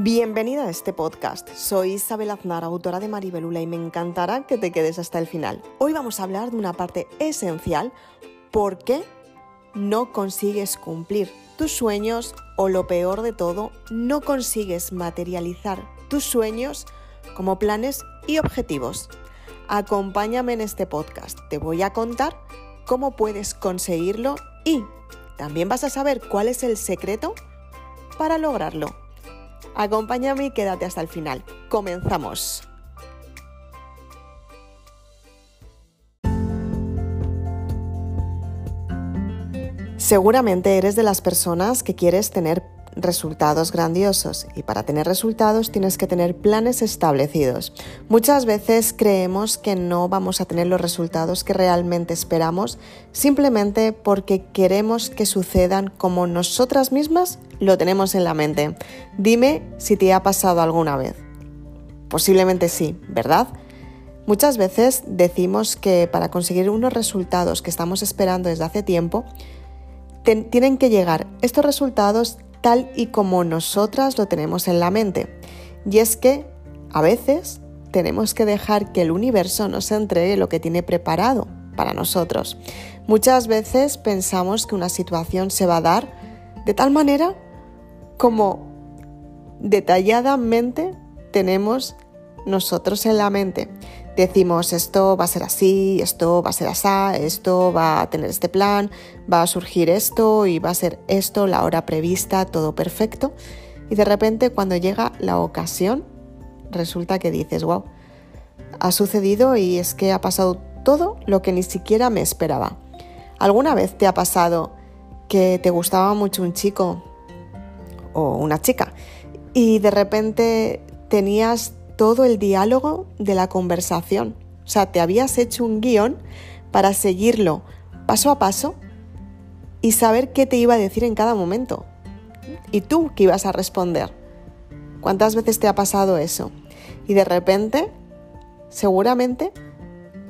Bienvenida a este podcast. Soy Isabel Aznar, autora de Maribelula, y me encantará que te quedes hasta el final. Hoy vamos a hablar de una parte esencial, por qué no consigues cumplir tus sueños o lo peor de todo, no consigues materializar tus sueños como planes y objetivos. Acompáñame en este podcast. Te voy a contar cómo puedes conseguirlo y también vas a saber cuál es el secreto para lograrlo. Acompáñame y quédate hasta el final. Comenzamos. Seguramente eres de las personas que quieres tener resultados grandiosos y para tener resultados tienes que tener planes establecidos. Muchas veces creemos que no vamos a tener los resultados que realmente esperamos simplemente porque queremos que sucedan como nosotras mismas lo tenemos en la mente. Dime si te ha pasado alguna vez. Posiblemente sí, ¿verdad? Muchas veces decimos que para conseguir unos resultados que estamos esperando desde hace tiempo, tienen que llegar estos resultados tal y como nosotras lo tenemos en la mente. Y es que a veces tenemos que dejar que el universo nos entregue lo que tiene preparado para nosotros. Muchas veces pensamos que una situación se va a dar de tal manera como detalladamente tenemos nosotros en la mente decimos esto va a ser así, esto va a ser así, esto va a tener este plan, va a surgir esto y va a ser esto, la hora prevista, todo perfecto. Y de repente cuando llega la ocasión, resulta que dices, wow, ha sucedido y es que ha pasado todo lo que ni siquiera me esperaba. ¿Alguna vez te ha pasado que te gustaba mucho un chico o una chica y de repente tenías todo el diálogo de la conversación. O sea, te habías hecho un guion para seguirlo paso a paso y saber qué te iba a decir en cada momento. Y tú qué ibas a responder. ¿Cuántas veces te ha pasado eso? Y de repente, seguramente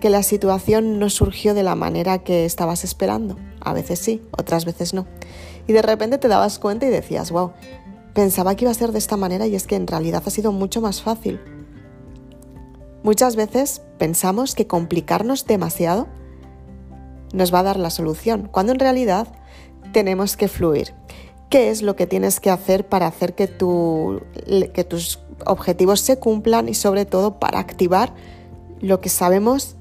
que la situación no surgió de la manera que estabas esperando. A veces sí, otras veces no. Y de repente te dabas cuenta y decías, wow, pensaba que iba a ser de esta manera y es que en realidad ha sido mucho más fácil. Muchas veces pensamos que complicarnos demasiado nos va a dar la solución, cuando en realidad tenemos que fluir. ¿Qué es lo que tienes que hacer para hacer que, tus objetivos se cumplan y sobre todo para activar lo que sabemos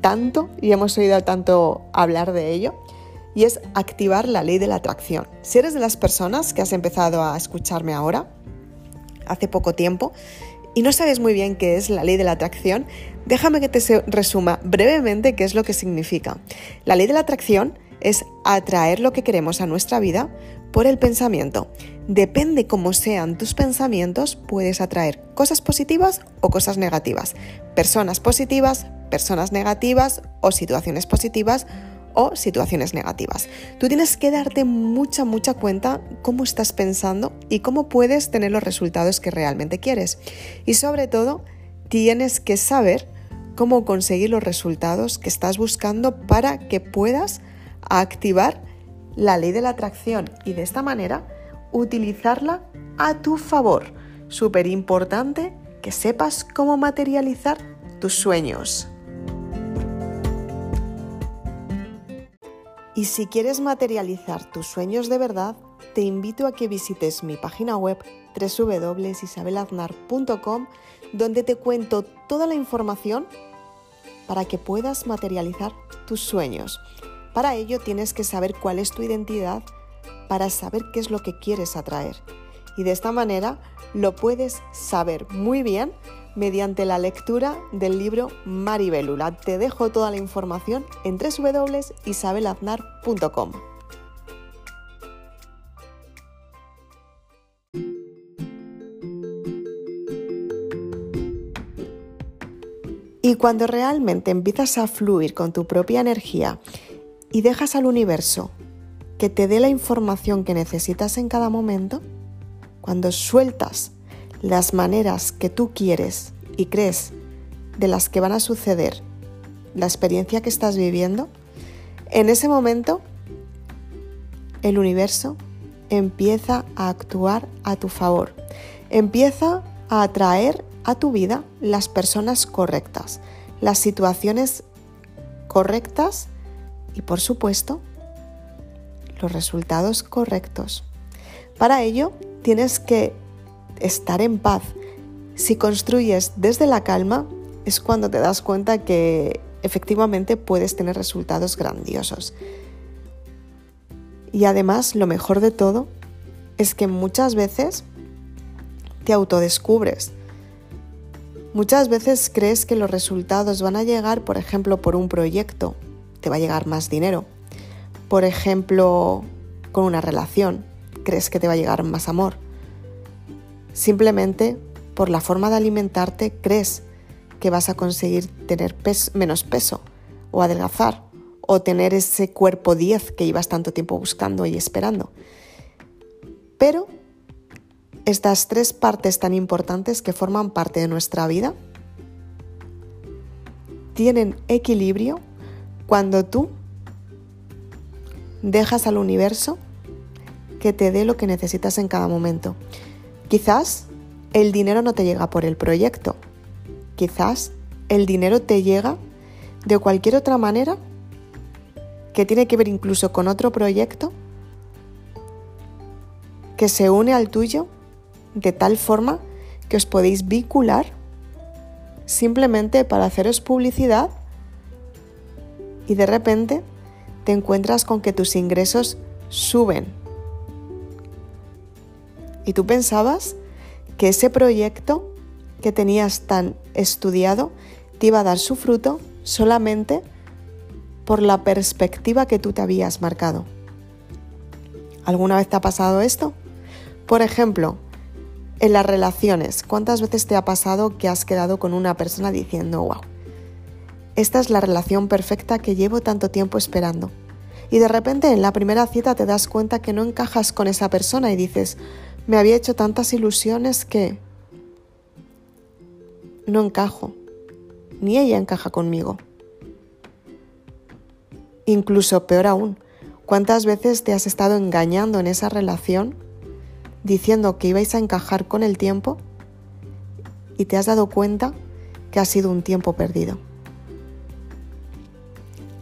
tanto y hemos oído tanto hablar de ello? Y es activar la ley de la atracción. Si eres de las personas que has empezado a escucharme ahora, hace poco tiempo, y no sabes muy bien qué es la ley de la atracción, déjame que te resuma brevemente qué es lo que significa. La ley de la atracción es atraer lo que queremos a nuestra vida por el pensamiento. Depende cómo sean tus pensamientos, puedes atraer cosas positivas o cosas negativas, personas positivas, personas negativas o situaciones positivas o situaciones negativas. Tú tienes que darte mucha, mucha cuenta cómo estás pensando y cómo puedes tener los resultados que realmente quieres. Y sobre todo, tienes que saber cómo conseguir los resultados que estás buscando para que puedas activar la ley de la atracción y de esta manera utilizarla a tu favor. Súper importante que sepas cómo materializar tus sueños. Y si quieres materializar tus sueños de verdad, te invito a que visites mi página web www.isabelaznar.com donde te cuento toda la información para que puedas materializar tus sueños. Para ello tienes que saber cuál es tu identidad para saber qué es lo que quieres atraer. Y de esta manera lo puedes saber muy bien mediante la lectura del libro Maribelula. Te dejo toda la información en www.isabelaznar.com. Y cuando realmente empiezas a fluir con tu propia energía y dejas al universo que te dé la información que necesitas en cada momento, cuando sueltas las maneras que tú quieres y crees de las que van a suceder, la experiencia que estás viviendo, en ese momento el universo empieza a actuar a tu favor. Empieza a atraer a tu vida las personas correctas, las situaciones correctas y por supuesto los resultados correctos. Para ello tienes que estar en paz. Si construyes desde la calma es cuando te das cuenta que efectivamente puedes tener resultados grandiosos. Y además lo mejor de todo es que muchas veces te autodescubres. Muchas veces crees que los resultados van a llegar, por ejemplo, por un proyecto, te va a llegar más dinero. Por ejemplo, con una relación, crees que te va a llegar más amor. Simplemente por la forma de alimentarte crees que vas a conseguir tener menos peso o adelgazar o tener ese cuerpo 10 que ibas tanto tiempo buscando y esperando. Pero estas tres partes tan importantes que forman parte de nuestra vida tienen equilibrio cuando tú dejas al universo que te dé lo que necesitas en cada momento. Quizás el dinero no te llega por el proyecto. Quizás el dinero te llega de cualquier otra manera que tiene que ver incluso con otro proyecto que se une al tuyo de tal forma que os podéis vincular simplemente para haceros publicidad y de repente te encuentras con que tus ingresos suben. Y tú pensabas que ese proyecto que tenías tan estudiado te iba a dar su fruto solamente por la perspectiva que tú te habías marcado. ¿Alguna vez te ha pasado esto? Por ejemplo, en las relaciones, ¿cuántas veces te ha pasado que has quedado con una persona diciendo, wow, esta es la relación perfecta que llevo tanto tiempo esperando? Y de repente en la primera cita te das cuenta que no encajas con esa persona y dices, me había hecho tantas ilusiones que no encajo, ni ella encaja conmigo. Incluso peor aún, ¿cuántas veces te has estado engañando en esa relación diciendo que ibais a encajar con el tiempo y te has dado cuenta que ha sido un tiempo perdido.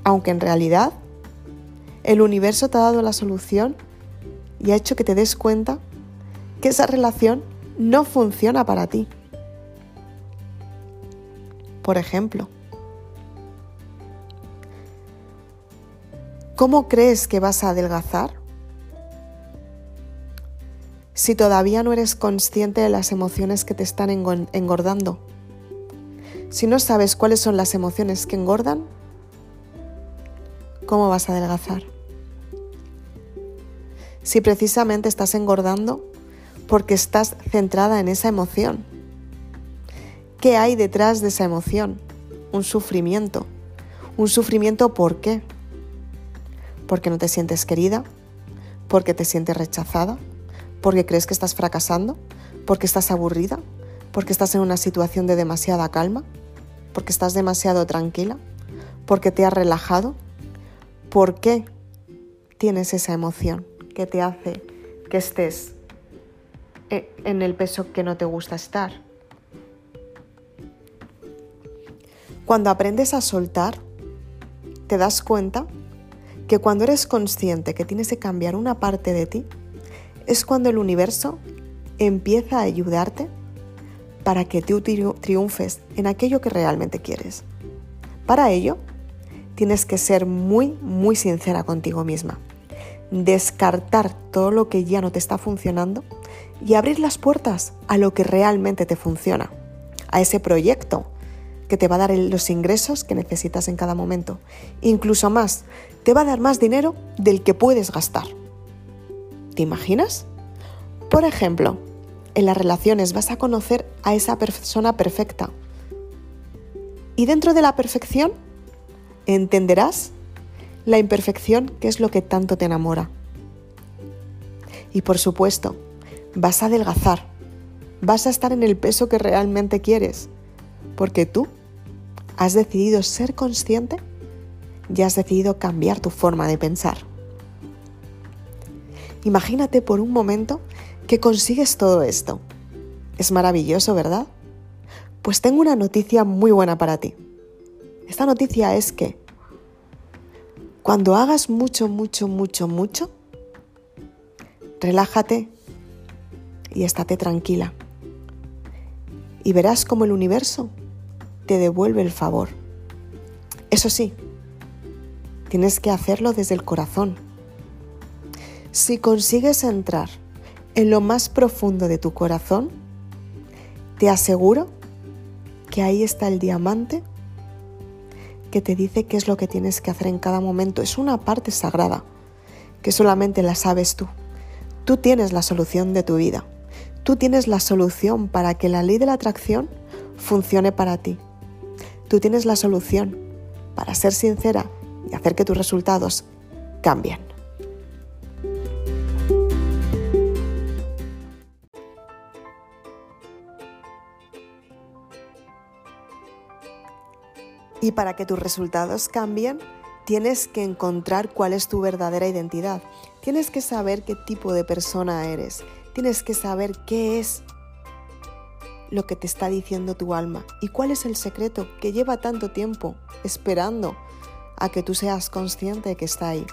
Aunque en realidad el universo te ha dado la solución y ha hecho que te des cuenta que esa relación no funciona para ti. Por ejemplo, ¿cómo crees que vas a adelgazar? si todavía no eres consciente de las emociones que te están engordando? Si no sabes cuáles son las emociones que engordan, ¿cómo vas a adelgazar? Si precisamente estás engordando porque estás centrada en esa emoción. ¿Qué hay detrás de esa emoción? Un sufrimiento. ¿Un sufrimiento por qué? Porque no te sientes querida, porque te sientes rechazada, porque crees que estás fracasando, porque estás aburrida, porque estás en una situación de demasiada calma, porque estás demasiado tranquila, porque te has relajado. ¿Por qué tienes esa emoción que te hace que estés en el peso que no te gusta estar? Cuando aprendes a soltar, te das cuenta que cuando eres consciente que tienes que cambiar una parte de ti, es cuando el universo empieza a ayudarte para que tú triunfes en aquello que realmente quieres. Para ello, tienes que ser muy, muy sincera contigo misma. Descartar todo lo que ya no te está funcionando y abrir las puertas a lo que realmente te funciona, a ese proyecto que te va a dar los ingresos que necesitas en cada momento. Incluso más, te va a dar más dinero del que puedes gastar. ¿Te imaginas? Por ejemplo, en las relaciones vas a conocer a esa persona perfecta. Y dentro de la perfección entenderás la imperfección que es lo que tanto te enamora. Y por supuesto, vas a adelgazar, vas a estar en el peso que realmente quieres, porque tú has decidido ser consciente y has decidido cambiar tu forma de pensar. Imagínate por un momento que consigues todo esto. Es maravilloso, ¿verdad? Pues tengo una noticia muy buena para ti. Esta noticia es que cuando hagas mucho, mucho, mucho, mucho, relájate y estate tranquila. Y verás cómo el universo te devuelve el favor. Eso sí, tienes que hacerlo desde el corazón. Si consigues entrar en lo más profundo de tu corazón, te aseguro que ahí está el diamante que te dice qué es lo que tienes que hacer en cada momento. Es una parte sagrada que solamente la sabes tú. Tú tienes la solución de tu vida. Tú tienes la solución para que la ley de la atracción funcione para ti. Tú tienes la solución para ser sincera y hacer que tus resultados cambien. Y para que tus resultados cambien, tienes que encontrar cuál es tu verdadera identidad. Tienes que saber qué tipo de persona eres. Tienes que saber qué es lo que te está diciendo tu alma y cuál es el secreto que lleva tanto tiempo esperando a que tú seas consciente de que está ahí.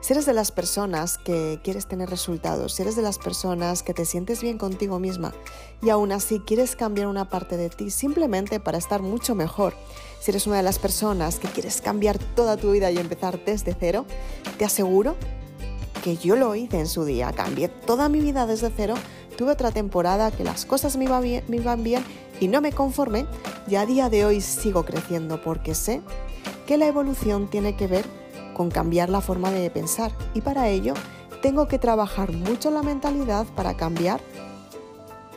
Si eres de las personas que quieres tener resultados, si eres de las personas que te sientes bien contigo misma y aún así quieres cambiar una parte de ti simplemente para estar mucho mejor, si eres una de las personas que quieres cambiar toda tu vida y empezar desde cero, te aseguro que yo lo hice en su día, cambié toda mi vida desde cero, tuve otra temporada que las cosas me, bien, me iban bien y no me conformé y a día de hoy sigo creciendo porque sé que la evolución tiene que ver con cambiar la forma de pensar y para ello tengo que trabajar mucho la mentalidad para cambiar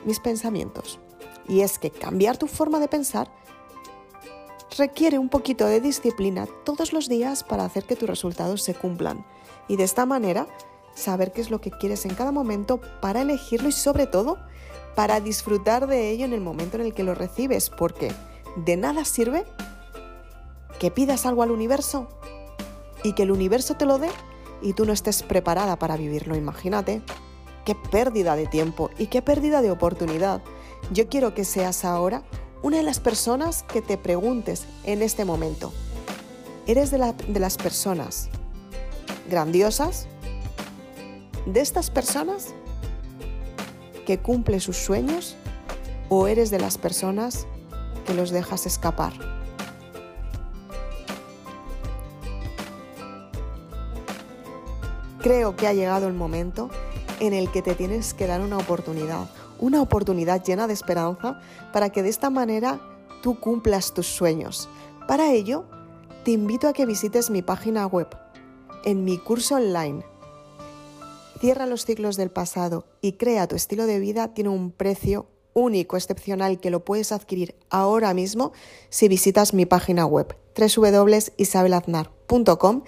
mis pensamientos. Y es que cambiar tu forma de pensar requiere un poquito de disciplina todos los días para hacer que tus resultados se cumplan. Y de esta manera, saber qué es lo que quieres en cada momento para elegirlo y sobre todo para disfrutar de ello en el momento en el que lo recibes, porque de nada sirve que pidas algo al universo y que el universo te lo dé y tú no estés preparada para vivirlo. Imagínate qué pérdida de tiempo y qué pérdida de oportunidad. Yo quiero que seas ahora una de las personas que te preguntes en este momento. ¿Eres de, de las personas grandiosas? ¿De estas personas que cumple sus sueños? ¿O eres de las personas que los dejas escapar? Creo que ha llegado el momento en el que te tienes que dar una oportunidad, una oportunidad llena de esperanza para que de esta manera tú cumplas tus sueños. Para ello, te invito a que visites mi página web. En mi curso online, Cierra los ciclos del pasado y crea tu estilo de vida. Tiene un precio único, excepcional, que lo puedes adquirir ahora mismo si visitas mi página web www.isabelaznar.com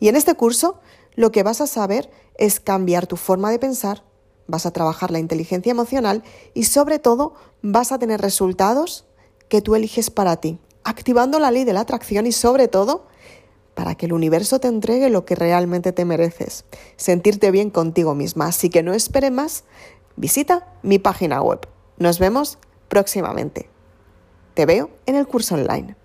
y en este curso lo que vas a saber es cambiar tu forma de pensar, vas a trabajar la inteligencia emocional y sobre todo vas a tener resultados que tú eliges para ti, activando la ley de la atracción y sobre todo para que el universo te entregue lo que realmente te mereces, sentirte bien contigo misma. Así que no espere más, visita mi página web. Nos vemos próximamente. Te veo en el curso online.